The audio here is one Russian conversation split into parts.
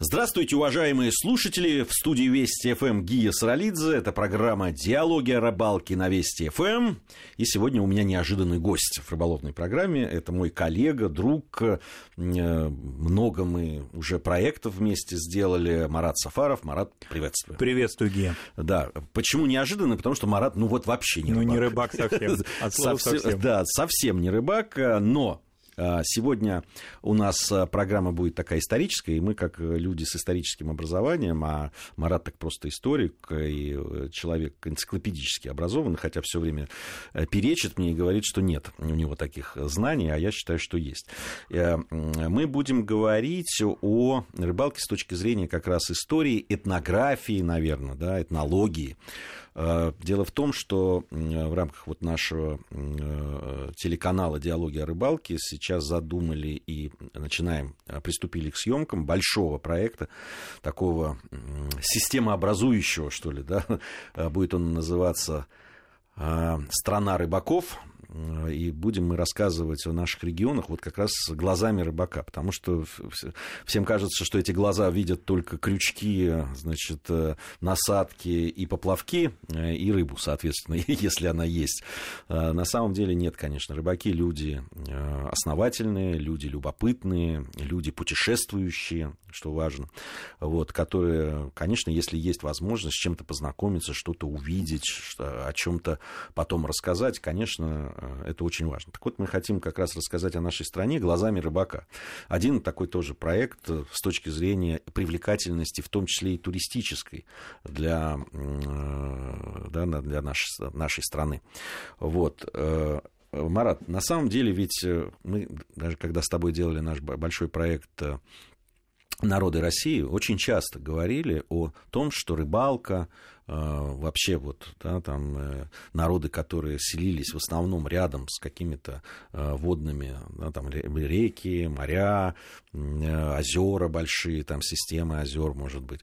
Здравствуйте, уважаемые слушатели! В студии Вести ФМ Гия Саралидзе. Это программа «Диалоги о рыбалке» на Вести ФМ. И сегодня у меня неожиданный гость в рыболовной программе. Это мой коллега, друг. Э, много мы уже проектов вместе сделали. Марат Сафаров. Марат, приветствую. Приветствую, Гия. Да. Почему неожиданно? Потому что Марат, ну вот вообще не ну, рыбак. Ну, не рыбак совсем. Совсем. Да, совсем не рыбак, но а, сегодня у нас а, программа будет такая историческая, и мы, как люди с историческим образованием, а Марат так просто историк и э, человек энциклопедически образованный, хотя все время э, перечит мне и говорит, что нет у него таких знаний, а я считаю, что есть. Э, мы будем говорить о рыбалке с точки зрения как раз истории, этнографии, наверное, да, этнологии. Э, дело в том, что в рамках вот нашего э, телеканала «Диалоги о рыбалке» сейчас задумали и начинаем, э, приступили к съемкам большого проекта, такого системообразующего, что ли, да, будет он называться «Страна рыбаков», и будем мы рассказывать о наших регионах вот как раз глазами рыбака, потому что всем кажется, что эти глаза видят только крючки, значит, э, насадки и поплавки, э, и рыбу, соответственно, если она есть. На самом деле нет, конечно, рыбаки люди э, основательные, люди любопытные, люди путешествующие, что важно, вот, которые, конечно, если есть возможность с чем-то познакомиться, что-то увидеть, о чем-то потом рассказать, конечно, Э, это очень важно. Так вот, мы хотим как раз рассказать о нашей стране глазами рыбака. Один такой тоже проект э, с точки зрения привлекательности, в том числе и туристической для, э, да, для нашей, нашей страны. Вот. Марат, на самом деле ведь мы, даже когда с тобой делали наш большой проект народы России очень часто говорили о том, что рыбалка, э, вообще вот да, там э, народы, которые селились в основном рядом с какими-то э, водными, да, там реки, моря, озера большие, там системы озер, может быть,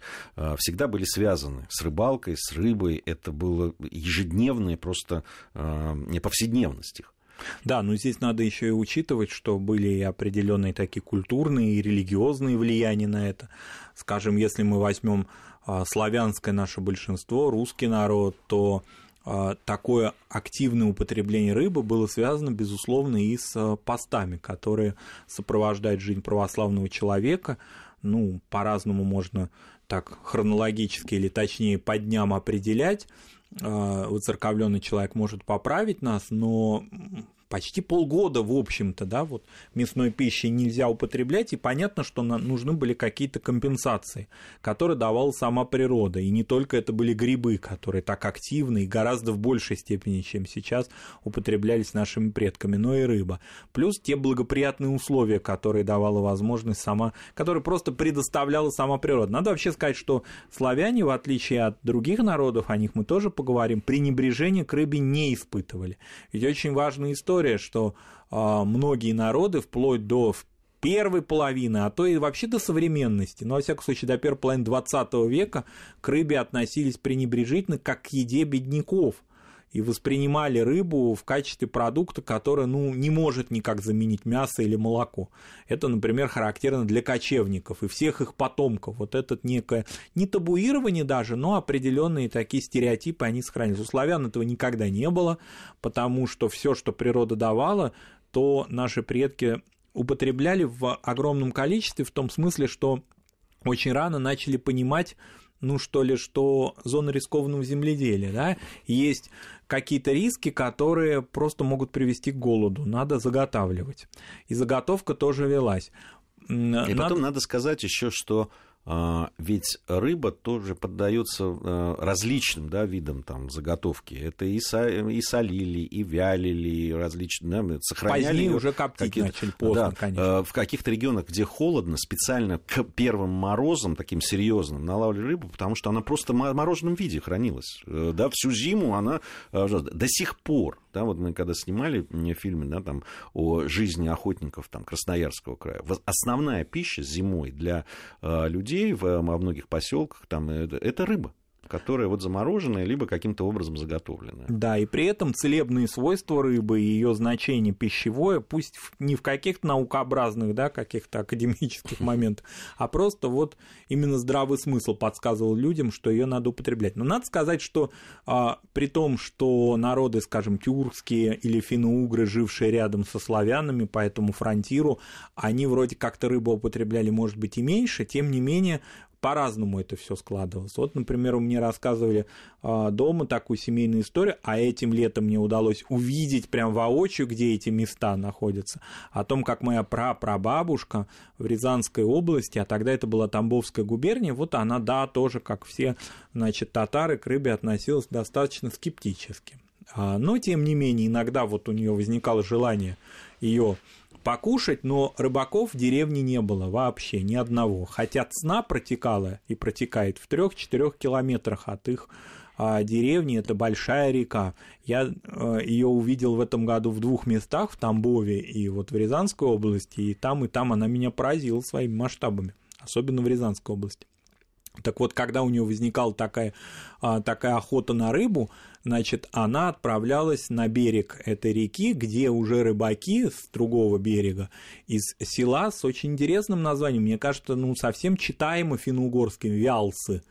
всегда были связаны с рыбалкой, с рыбой. Это было ежедневное просто повседневность их. Да, но здесь надо еще и учитывать, что были и определенные такие культурные и религиозные влияния на это. Скажем, если мы возьмем а, славянское наше большинство, русский народ, то а, такое активное употребление рыбы было связано, безусловно, и с а, постами, которые сопровождают жизнь православного человека. Ну, по-разному можно так хронологически или точнее по дням определять. Выцерковленный человек может поправить нас, но почти полгода, в общем-то, да, вот мясной пищи нельзя употреблять, и понятно, что нам нужны были какие-то компенсации, которые давала сама природа, и не только это были грибы, которые так активны и гораздо в большей степени, чем сейчас, употреблялись нашими предками, но и рыба. Плюс те благоприятные условия, которые давала возможность сама, которые просто предоставляла сама природа. Надо вообще сказать, что славяне, в отличие от других народов, о них мы тоже поговорим, пренебрежение к рыбе не испытывали. Ведь очень важная история история, что э, многие народы вплоть до первой половины, а то и вообще до современности, но, во всяком случае, до первой половины 20 века к рыбе относились пренебрежительно, как к еде бедняков – и воспринимали рыбу в качестве продукта, который ну, не может никак заменить мясо или молоко. Это, например, характерно для кочевников и всех их потомков. Вот это некое не табуирование даже, но определенные такие стереотипы они сохранились. У славян этого никогда не было, потому что все, что природа давала, то наши предки употребляли в огромном количестве, в том смысле, что очень рано начали понимать, ну что ли, что зона рискованного земледелия, да, есть какие-то риски, которые просто могут привести к голоду, надо заготавливать. И заготовка тоже велась. И надо... потом надо сказать еще, что ведь рыба тоже поддается а, различным да, видам там, заготовки. Это и, и солили, и вялили, и различные, да, сохраняли. Позднее уже коптить начали, поздно, да, конечно. В каких-то регионах, где холодно, специально к первым морозам, таким серьезным, налавливали рыбу, потому что она просто в мороженом виде хранилась. Э, да, всю зиму она э, до сих пор да, вот мы когда снимали фильмы да, там, о жизни охотников там, Красноярского края, основная пища зимой для э, людей во многих поселках там, это, это рыба. Которая вот замороженная, либо каким-то образом заготовленная. Да, и при этом целебные свойства рыбы и ее значение пищевое, пусть не в каких-то наукообразных, да, каких-то академических моментах, а просто вот именно здравый смысл подсказывал людям, что ее надо употреблять. Но надо сказать, что а, при том, что народы, скажем, тюркские или финно-угры, жившие рядом со славянами по этому фронтиру, они вроде как-то рыбу употребляли, может быть, и меньше, тем не менее по-разному это все складывалось. Вот, например, мне рассказывали э, дома такую семейную историю, а этим летом мне удалось увидеть прям воочию, где эти места находятся, о том, как моя прапрабабушка в Рязанской области, а тогда это была Тамбовская губерния, вот она, да, тоже, как все, значит, татары к рыбе относилась достаточно скептически. А, но, тем не менее, иногда вот у нее возникало желание ее покушать, но рыбаков в деревне не было вообще ни одного. Хотя цена протекала и протекает в 3-4 километрах от их а, деревни, это большая река. Я а, ее увидел в этом году в двух местах, в Тамбове и вот в Рязанской области, и там, и там она меня поразила своими масштабами, особенно в Рязанской области. Так вот, когда у нее возникала такая, а, такая охота на рыбу, значит, она отправлялась на берег этой реки, где уже рыбаки с другого берега из села с очень интересным названием, мне кажется, ну, совсем читаемо финно-угорским, Вялсы.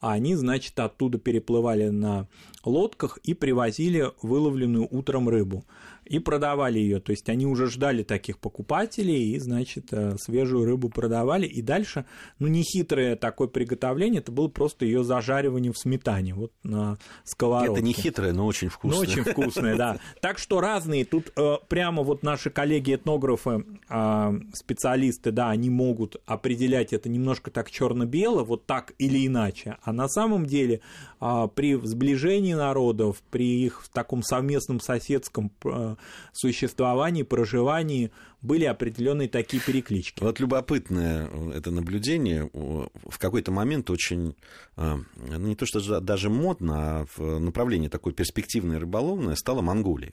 Они, значит, оттуда переплывали на лодках и привозили выловленную утром рыбу и продавали ее. То есть они уже ждали таких покупателей и, значит, э, свежую рыбу продавали. И дальше, ну, нехитрое такое приготовление, это было просто ее зажаривание в сметане, вот на сковородке. Это не хитрое, но очень вкусное. Но очень вкусное, да. Так что разные. Тут э, прямо вот наши коллеги-этнографы, э, специалисты, да, они могут определять это немножко так черно-бело, вот так или иначе. А на самом деле э, при сближении народов, при их таком совместном соседском э, существовании, проживании были определенные такие переклички. Вот любопытное это наблюдение. В какой-то момент очень, э, не то что даже модно, а в направлении такой перспективной рыболовной стала Монголия.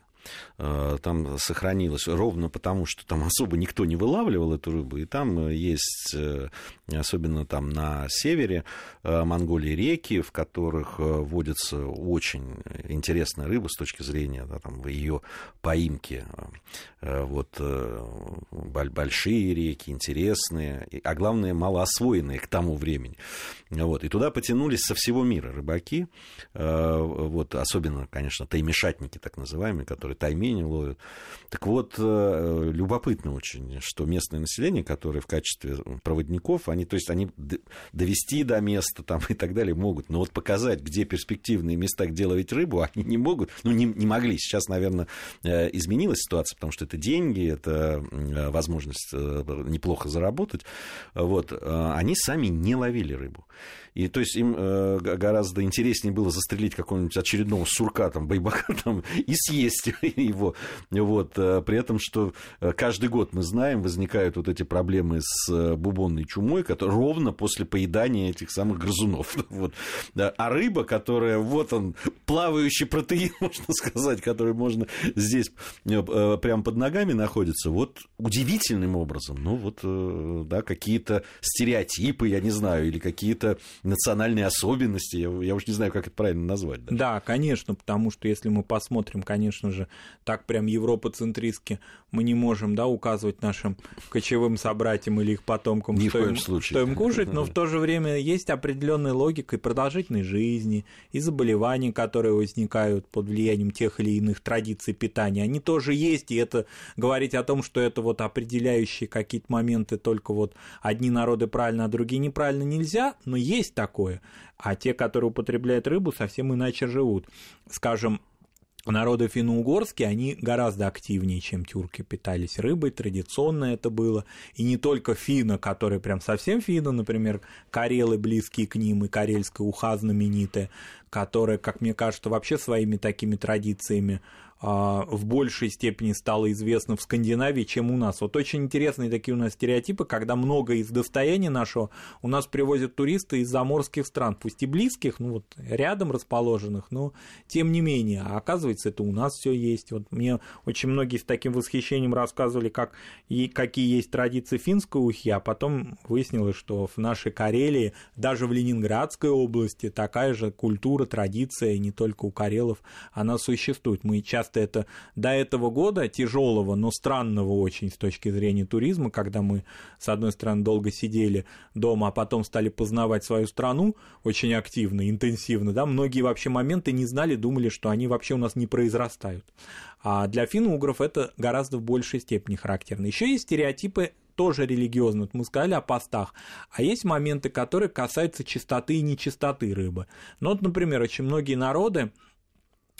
Э, там сохранилось ровно потому, что там особо никто не вылавливал эту рыбу, и там есть, э, особенно там на севере Монголии, реки, в которых водится очень интересная рыба с точки зрения да, там, ее поимки. Вот большие реки, интересные, а главное, малоосвоенные к тому времени. Вот. И туда потянулись со всего мира рыбаки, э, вот, особенно, конечно, таймешатники, так называемые, которые таймени ловят. Так вот, э, любопытно очень, что местное население, которое в качестве проводников, они, то есть они довести до места там, и так далее могут, но вот показать, где перспективные места, где ловить рыбу, они не могут, ну, не, не могли. Сейчас, наверное, э, изменилась ситуация, потому что это деньги, это возможность неплохо заработать. Вот. Они сами не ловили рыбу. И то есть им э, гораздо интереснее было застрелить какого-нибудь очередного сурка, там, байбака, там, и съесть его. Вот. Э, при этом, что э, каждый год, мы знаем, возникают вот эти проблемы с э, бубонной чумой, которые ровно после поедания этих самых грызунов. Вот. А рыба, которая, вот он, плавающий протеин, можно сказать, который можно здесь прямо под ногами находится, вот удивительным образом, ну вот, да, какие-то стереотипы, я не знаю, или какие-то национальные особенности, я, я уж не знаю, как это правильно назвать. Да. да, конечно, потому что если мы посмотрим, конечно же, так прям европоцентристски мы не можем, да, указывать нашим кочевым собратьям или их потомкам, Ни что, им, что им кушать, но в то же время есть определенная логика и продолжительной жизни, и заболевания, которые возникают под влиянием тех или иных традиций питания, они тоже есть, и это говорить о том, что это вот определяющие какие-то моменты только вот одни народы правильно, а другие неправильно нельзя, но есть такое. А те, которые употребляют рыбу, совсем иначе живут. Скажем, народы финно-угорские, они гораздо активнее, чем тюрки, питались рыбой, традиционно это было. И не только финны, которые прям совсем финны, например, карелы близкие к ним, и карельская уха знаменитая, которая, как мне кажется, вообще своими такими традициями а, в большей степени стало известно в Скандинавии, чем у нас. Вот очень интересные такие у нас стереотипы, когда много из достояния нашего у нас привозят туристы из заморских стран, пусть и близких, ну вот рядом расположенных, но тем не менее, а оказывается, это у нас все есть. Вот мне очень многие с таким восхищением рассказывали, как и какие есть традиции финской ухи, а потом выяснилось, что в нашей Карелии, даже в Ленинградской области такая же культура, традиция, не только у карелов, она существует. Мы часто это до этого года тяжелого, но странного очень с точки зрения туризма, когда мы, с одной стороны, долго сидели дома, а потом стали познавать свою страну очень активно, интенсивно, да, многие вообще моменты не знали, думали, что они вообще у нас не произрастают. А для финно-угров это гораздо в большей степени характерно. Еще есть стереотипы тоже религиозные, вот мы сказали о постах, а есть моменты, которые касаются чистоты и нечистоты рыбы. Ну вот, например, очень многие народы,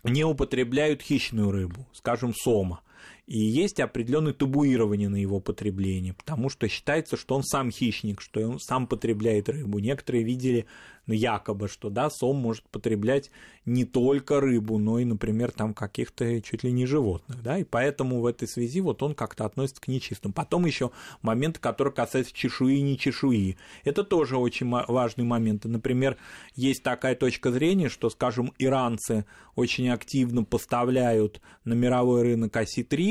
не употребляют хищную рыбу, скажем, сома. И есть определенное табуирование на его потребление, потому что считается, что он сам хищник, что он сам потребляет рыбу. Некоторые видели ну, якобы, что да, сом может потреблять не только рыбу, но и, например, там каких-то чуть ли не животных, да, и поэтому в этой связи вот он как-то относится к нечистым. Потом еще момент, который касается чешуи и не чешуи. Это тоже очень важный момент. Например, есть такая точка зрения, что, скажем, иранцы очень активно поставляют на мировой рынок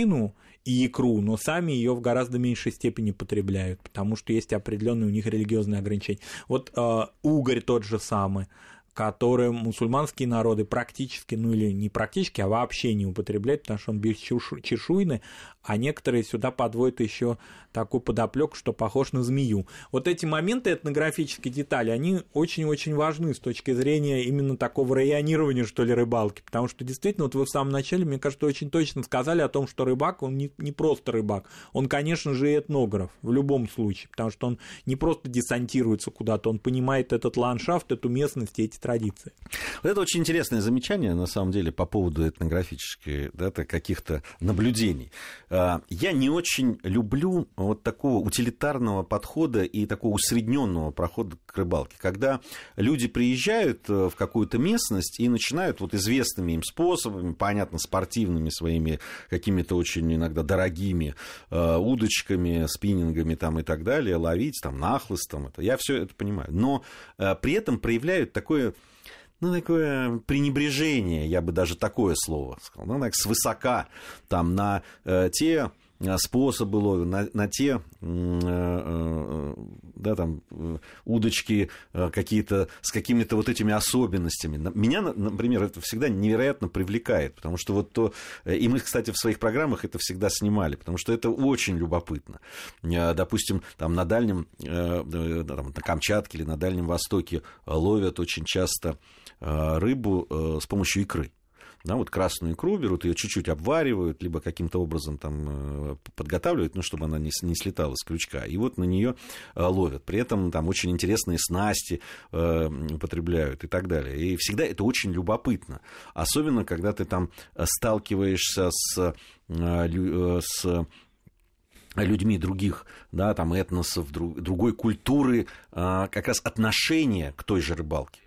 осетрину, и икру, но сами ее в гораздо меньшей степени потребляют, потому что есть определенные у них религиозные ограничения. Вот э, угорь тот же самый которые мусульманские народы практически, ну или не практически, а вообще не употребляют, потому что он бесчешуйный, а некоторые сюда подводят еще такую подоплеку, что похож на змею. Вот эти моменты этнографические детали, они очень-очень важны с точки зрения именно такого районирования, что ли, рыбалки, потому что действительно, вот вы в самом начале, мне кажется, очень точно сказали о том, что рыбак, он не, не просто рыбак, он, конечно же, этнограф в любом случае, потому что он не просто десантируется куда-то, он понимает этот ландшафт, эту местность, эти традиции. Вот это очень интересное замечание, на самом деле, по поводу этнографических да, каких-то наблюдений. А, я не очень люблю вот такого утилитарного подхода и такого усредненного прохода к рыбалке, когда люди приезжают э, в какую-то местность и начинают вот известными им способами, понятно, спортивными своими какими-то очень иногда дорогими э, удочками, спиннингами там и так далее, ловить там нахлыстом. Это, я все это понимаю. Но э, при этом проявляют такое ну, такое пренебрежение, я бы даже такое слово сказал, ну, так, свысока там на э, те способы ловли, на, на те э, э, да, там, удочки какие-то с какими-то вот этими особенностями. Меня, например, это всегда невероятно привлекает, потому что вот то... И мы, кстати, в своих программах это всегда снимали, потому что это очень любопытно. Допустим, там на Дальнем, там, на Камчатке или на Дальнем Востоке ловят очень часто Э, рыбу э, с помощью икры. Да, вот красную икру берут, ее чуть-чуть обваривают, либо каким-то образом там э, подготавливают, ну, чтобы она не, не слетала с крючка. И вот на нее ловят. При этом там очень интересные снасти э, употребляют и так далее. И всегда это очень любопытно. Особенно, когда ты там сталкиваешься с, с людьми других, да, там, этносов, друг, другой культуры, как раз отношение к той же рыбалке.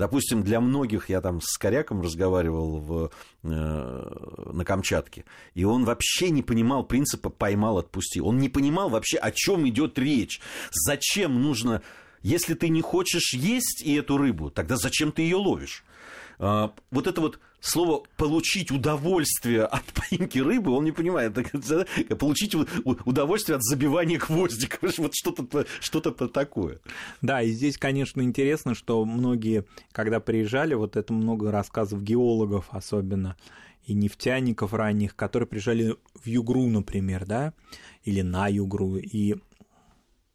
Допустим, для многих, я там с коряком разговаривал в, э, на Камчатке, и он вообще не понимал принципа «поймал, отпусти». Он не понимал вообще, о чем идет речь, зачем нужно... Если ты не хочешь есть и эту рыбу, тогда зачем ты ее ловишь? А, вот это вот слово «получить удовольствие от поимки рыбы», он не понимает. Получить удовольствие от забивания гвоздика. Вот что-то что такое. Да, и здесь, конечно, интересно, что многие, когда приезжали, вот это много рассказов геологов особенно, и нефтяников ранних, которые приезжали в Югру, например, да, или на Югру, и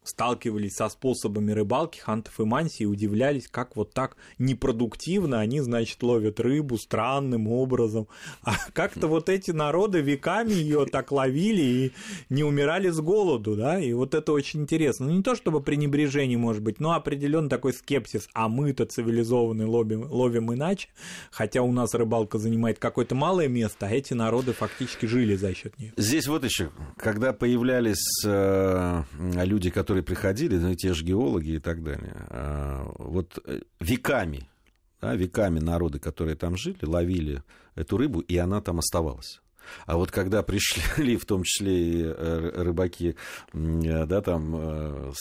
сталкивались со способами рыбалки хантов и манси и удивлялись, как вот так непродуктивно они, значит, ловят рыбу странным образом. А как-то вот эти народы веками ее так ловили и не умирали с голоду, да, и вот это очень интересно. Ну, не то чтобы пренебрежение, может быть, но определенный такой скепсис, а мы-то цивилизованные ловим, ловим иначе, хотя у нас рыбалка занимает какое-то малое место, а эти народы фактически жили за счет нее. Здесь вот еще, когда появлялись э, люди, которые которые приходили, ну, те же геологи и так далее, а, вот э, веками да, веками народы, которые там жили, ловили эту рыбу, и она там оставалась. А вот когда пришли, в том числе и э, рыбаки, да, там, э,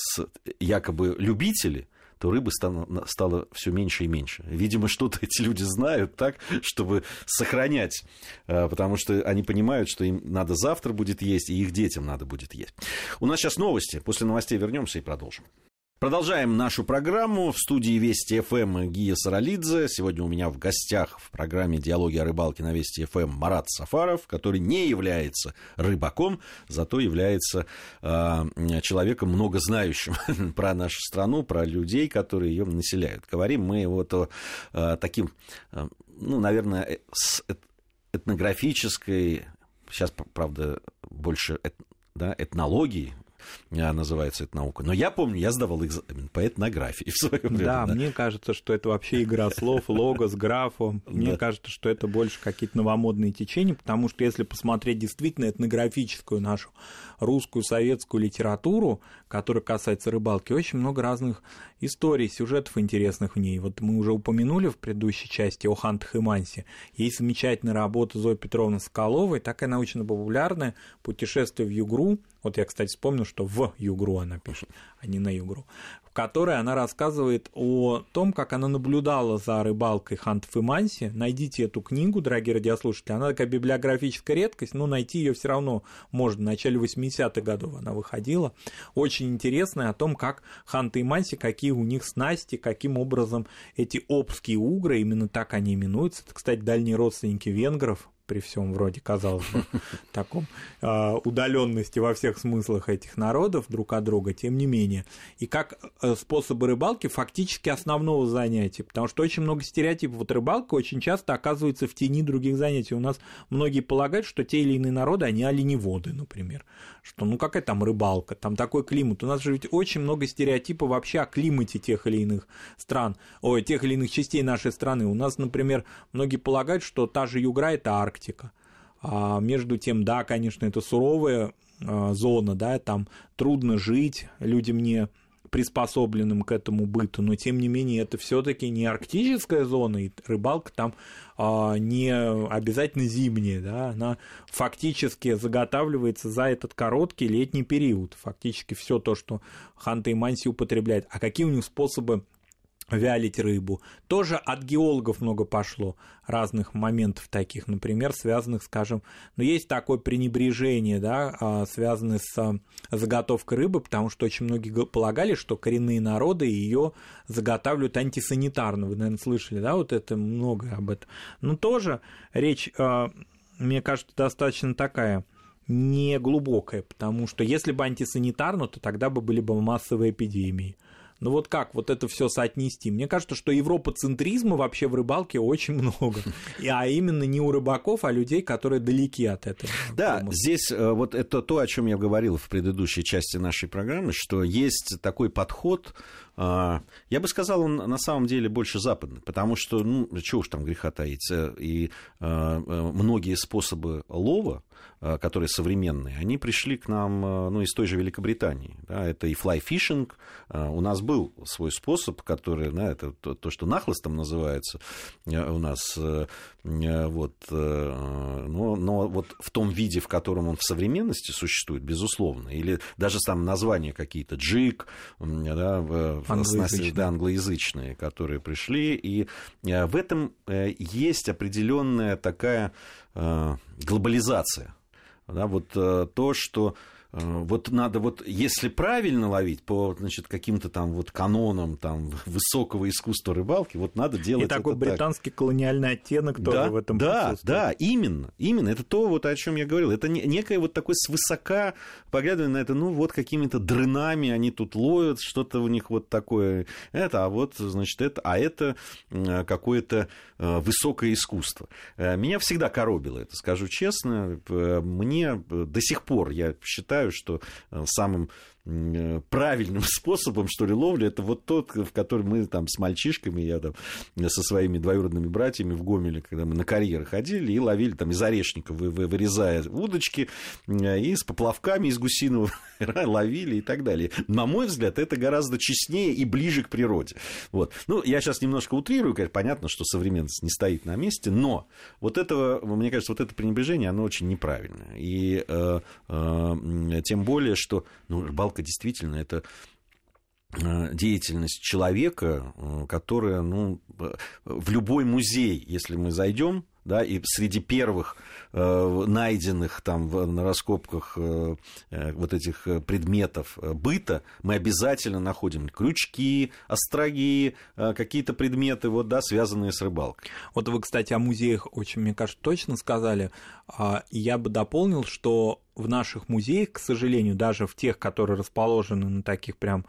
якобы любители, то рыбы стало, все меньше и меньше. Видимо, что-то эти люди знают так, чтобы сохранять, э, потому что они понимают, что им надо завтра будет есть, и их детям надо будет есть. У нас сейчас новости. После новостей вернемся и продолжим. Продолжаем нашу программу. В студии Вести ФМ Гия Саралидзе. Сегодня у меня в гостях в программе «Диалоги о рыбалке» на Вести ФМ Марат Сафаров, который не является рыбаком, зато является э, человеком много знающим про нашу страну, про людей, которые ее населяют. Говорим мы вот о э, таким, э, ну, наверное, э, этнографической, сейчас, правда, больше да, этнологии, называется эта наука. Но я помню, я сдавал экзамен по этнографии в свое время. Да, да, мне кажется, что это вообще игра слов, логос, графо. Мне да. кажется, что это больше какие-то новомодные течения, потому что если посмотреть действительно этнографическую нашу русскую советскую литературу, которая касается рыбалки, очень много разных историй, сюжетов интересных в ней. Вот мы уже упомянули в предыдущей части о Хантах и Мансе. Есть замечательная работа Зои Петровны Соколовой, такая научно-популярная «Путешествие в Югру». Вот я, кстати, вспомнил, что в Югру она пишет, а не на Югру которой она рассказывает о том, как она наблюдала за рыбалкой хантов и манси. Найдите эту книгу, дорогие радиослушатели. Она такая библиографическая редкость, но найти ее все равно можно. В начале 80-х годов она выходила. Очень интересная о том, как ханты и манси, какие у них снасти, каким образом эти обские угры, именно так они именуются. Это, кстати, дальние родственники венгров, при всем вроде, казалось бы, таком э, удаленности во всех смыслах этих народов друг от друга, тем не менее. И как э, способы рыбалки фактически основного занятия, потому что очень много стереотипов. Вот рыбалка очень часто оказывается в тени других занятий. У нас многие полагают, что те или иные народы, они оленеводы, например. Что ну какая там рыбалка, там такой климат. У нас же ведь очень много стереотипов вообще о климате тех или иных стран, ой, тех или иных частей нашей страны. У нас, например, многие полагают, что та же Югра – это Арктика Арктика. А между тем, да, конечно, это суровая а, зона, да, там трудно жить людям не приспособленным к этому быту, но тем не менее это все-таки не арктическая зона, и рыбалка там а, не обязательно зимняя, да, она фактически заготавливается за этот короткий летний период, фактически все то, что Ханта и Манси употребляют. А какие у них способы вялить рыбу. Тоже от геологов много пошло разных моментов таких, например, связанных, скажем, ну, есть такое пренебрежение, да, а, связанное с а, заготовкой рыбы, потому что очень многие полагали, что коренные народы ее заготавливают антисанитарно. Вы, наверное, слышали, да, вот это много об этом. Но тоже речь, а, мне кажется, достаточно такая не глубокая, потому что если бы антисанитарно, то тогда бы были бы массовые эпидемии. Ну вот как вот это все соотнести? Мне кажется, что европоцентризма вообще в рыбалке очень много. И, а именно не у рыбаков, а людей, которые далеки от этого. Да, здесь э, вот это то, о чем я говорил в предыдущей части нашей программы, что есть такой подход, я бы сказал, он на самом деле больше западный, потому что, ну, чего уж там греха таить, и а, э, многие способы лова, а, которые современные, они пришли к нам ну, из той же Великобритании. Да, это и fishing. У нас был свой способ, который, да, это то, то, что нахлыстом называется у нас. Э, вот, э, но, но вот в том виде, в котором он в современности существует, безусловно, или даже там названия какие-то, джик, да, англоязычные. Да, англоязычные, которые пришли. И э, в этом э, есть определенная такая э, глобализация. Да, вот то, что вот надо вот, если правильно ловить по, значит, каким-то там вот канонам там высокого искусства рыбалки, вот надо делать И такой это британский так. колониальный оттенок тоже да, в этом Да, да, именно, именно. Это то, вот о чем я говорил. Это некое вот такое свысока поглядывание на это, ну, вот какими-то дрынами они тут ловят, что-то у них вот такое, это, а вот, значит, это, а это какое-то э, высокое искусство. Э, меня всегда коробило это, скажу честно. Мне до сих пор, я считаю, считаю, что э, самым правильным способом, что ли, ловли, это вот тот, в который мы там с мальчишками, я там со своими двоюродными братьями в Гомеле, когда мы на карьеры ходили и ловили там из орешников, вырезая удочки, и с поплавками из гусиного ловили и так далее. На мой взгляд, это гораздо честнее и ближе к природе. Вот. Ну, я сейчас немножко утрирую, конечно, понятно, что современность не стоит на месте, но вот этого, мне кажется, вот это пренебрежение, оно очень неправильное. И э, э, тем более, что ну, действительно это э, деятельность человека, э, которая, ну, в любой музей, если мы зайдем, да, и среди первых э, найденных там в, на раскопках э, э вот этих э, предметов э, быта мы обязательно находим крючки, остроги, э, какие-то предметы, вот, да, связанные с рыбалкой. Вот вы, кстати, о музеях очень, мне кажется, точно сказали. А, я бы дополнил, что в наших музеях, к сожалению, даже в тех, которые расположены на таких прям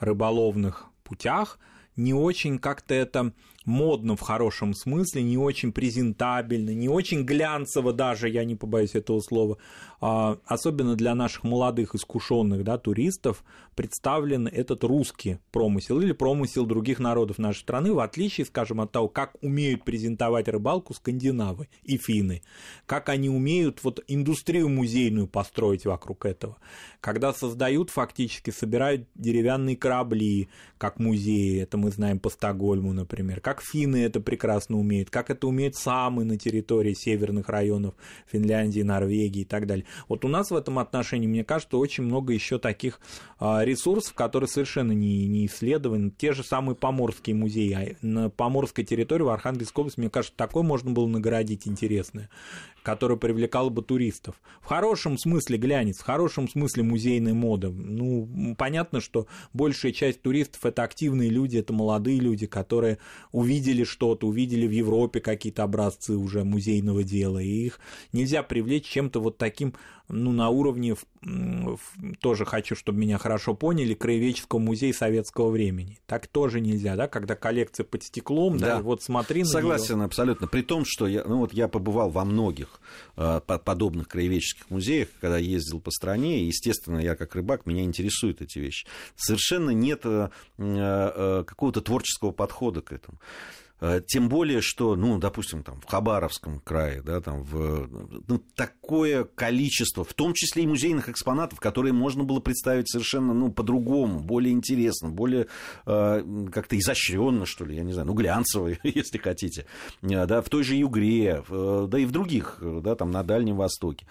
рыболовных путях, не очень как-то это модно в хорошем смысле, не очень презентабельно, не очень глянцево даже, я не побоюсь этого слова, а, особенно для наших молодых искушенных да, туристов, представлен этот русский промысел или промысел других народов нашей страны, в отличие, скажем, от того, как умеют презентовать рыбалку скандинавы и финны, как они умеют вот индустрию музейную построить вокруг этого, когда создают фактически, собирают деревянные корабли, как музеи, это мы знаем по Стокгольму, например, как финны это прекрасно умеют, как это умеют самы на территории северных районов Финляндии, Норвегии и так далее. Вот у нас в этом отношении, мне кажется, очень много еще таких а, ресурсов, которые совершенно не, не исследованы. Те же самые поморские музеи. А на поморской территории в Архангельской области, мне кажется, такое можно было наградить интересное которая привлекала бы туристов. В хорошем смысле глянец, в хорошем смысле музейная мода. Ну, понятно, что большая часть туристов это активные люди, это молодые люди, которые увидели что-то, увидели в Европе какие-то образцы уже музейного дела, и их нельзя привлечь чем-то вот таким ну, на уровне, тоже хочу, чтобы меня хорошо поняли, Краеведческого музея советского времени. Так тоже нельзя, да, когда коллекция под стеклом, да, да вот смотри на Согласен абсолютно. При том, что я, ну, вот я побывал во многих э, подобных краеведческих музеях, когда ездил по стране, и, естественно, я как рыбак, меня интересуют эти вещи. Совершенно нет э, э, какого-то творческого подхода к этому. Э, тем более, что, ну, допустим, там, в Хабаровском крае, да, там, в, ну, такое количество, в том числе и музейных экспонатов, которые можно было представить совершенно, ну, по-другому, более интересно, более э, как-то изощренно, что ли, я не знаю, ну, глянцево, если хотите, э, да, в той же Югре, э, да и в других, да, там, на Дальнем Востоке.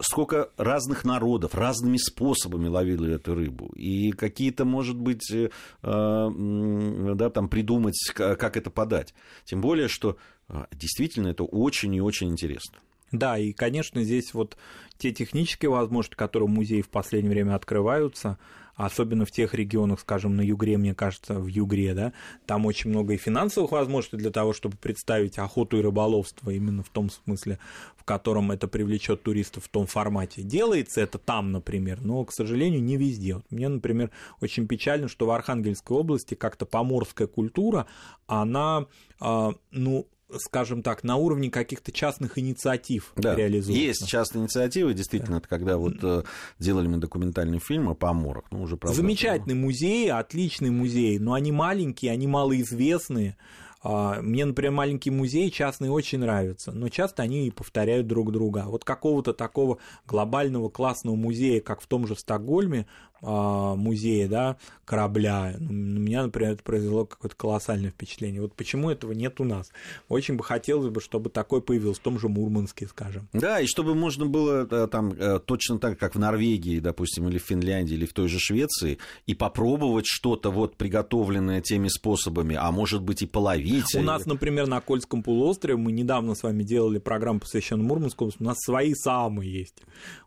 Сколько разных народов разными способами ловили эту рыбу, и какие-то, может быть, э, да, там, придумать, как это подать. Тем более, что а, действительно это очень и очень интересно. Да, и, конечно, здесь вот те технические возможности, которые в музее в последнее время открываются, особенно в тех регионах, скажем, на Югре, мне кажется, в Югре, да, там очень много и финансовых возможностей для того, чтобы представить охоту и рыболовство именно в том смысле, в котором это привлечет туристов в том формате. Делается это там, например, но, к сожалению, не везде. Вот мне, например, очень печально, что в Архангельской области как-то поморская культура, она, а, ну, скажем так, на уровне каких-то частных инициатив да, реализуется. Есть частные инициативы, действительно, да. это когда вот э, делали мы документальный фильм о поморах. Ну, уже, правда, Замечательный но... музей, отличный музей, но они маленькие, они малоизвестные. А, мне, например, маленькие музеи частные очень нравятся, но часто они и повторяют друг друга. Вот какого-то такого глобального классного музея, как в том же Стокгольме, музея, да, корабля. Ну, на меня, например, это произвело какое-то колоссальное впечатление. Вот почему этого нет у нас? Очень бы хотелось бы, чтобы такое появилось в том же Мурманске, скажем. Да, и чтобы можно было э, там э, точно так, как в Норвегии, допустим, или в Финляндии, или в той же Швеции, и попробовать что-то вот приготовленное теми способами, а может быть и половить. У нас, например, на Кольском полуострове мы недавно с вами делали программу, посвященную Мурманскому, у нас свои самые есть.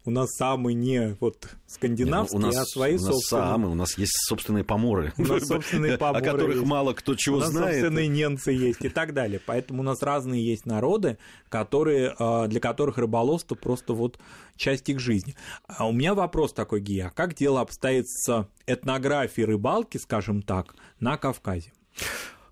У нас самые не вот скандинавские, Нет, ну, у нас, а свои у нас собственные. Самые, у нас есть собственные поморы, у нас собственные поморы о которых есть. мало кто чего у нас знает. собственные немцы есть и так далее. Поэтому у нас разные есть народы, которые, а, для которых рыболовство просто вот часть их жизни. А у меня вопрос такой, Гия, как дело обстоит с этнографией рыбалки, скажем так, на Кавказе?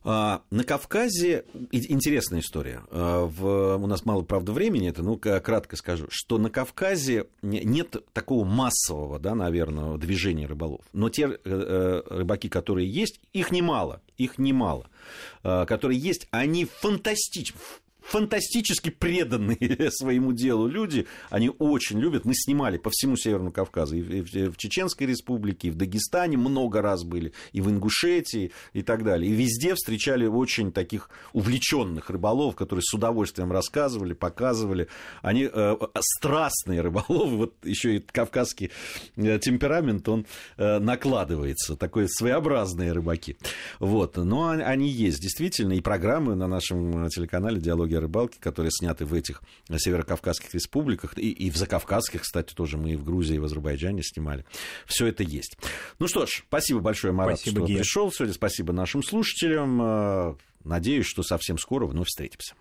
А, на Кавказе интересная история. А, в, у нас мало, правда, времени, это, ну, кратко скажу, что на Кавказе нет такого массового, да, наверное, движения рыболов. Но те э, э, рыбаки, которые есть, их немало, их немало, а, которые есть, они фантастичны, фантастически преданные своему делу люди. Они очень любят. Мы снимали по всему Северному Кавказу. И в Чеченской республике, и в Дагестане много раз были, и в Ингушетии, и так далее. И везде встречали очень таких увлеченных рыболов, которые с удовольствием рассказывали, показывали. Они э, страстные рыболовы. Вот еще и кавказский э, темперамент, он э, накладывается. Такой своеобразные рыбаки. Вот. Но они есть, действительно. И программы на нашем телеканале «Диалоги рыбалки, которые сняты в этих северокавказских республиках, и, и в закавказских, кстати, тоже мы и в Грузии, и в Азербайджане снимали. Все это есть. Ну что ж, спасибо большое, Марат, спасибо, что Гея. пришел сегодня. Спасибо нашим слушателям. Надеюсь, что совсем скоро вновь встретимся.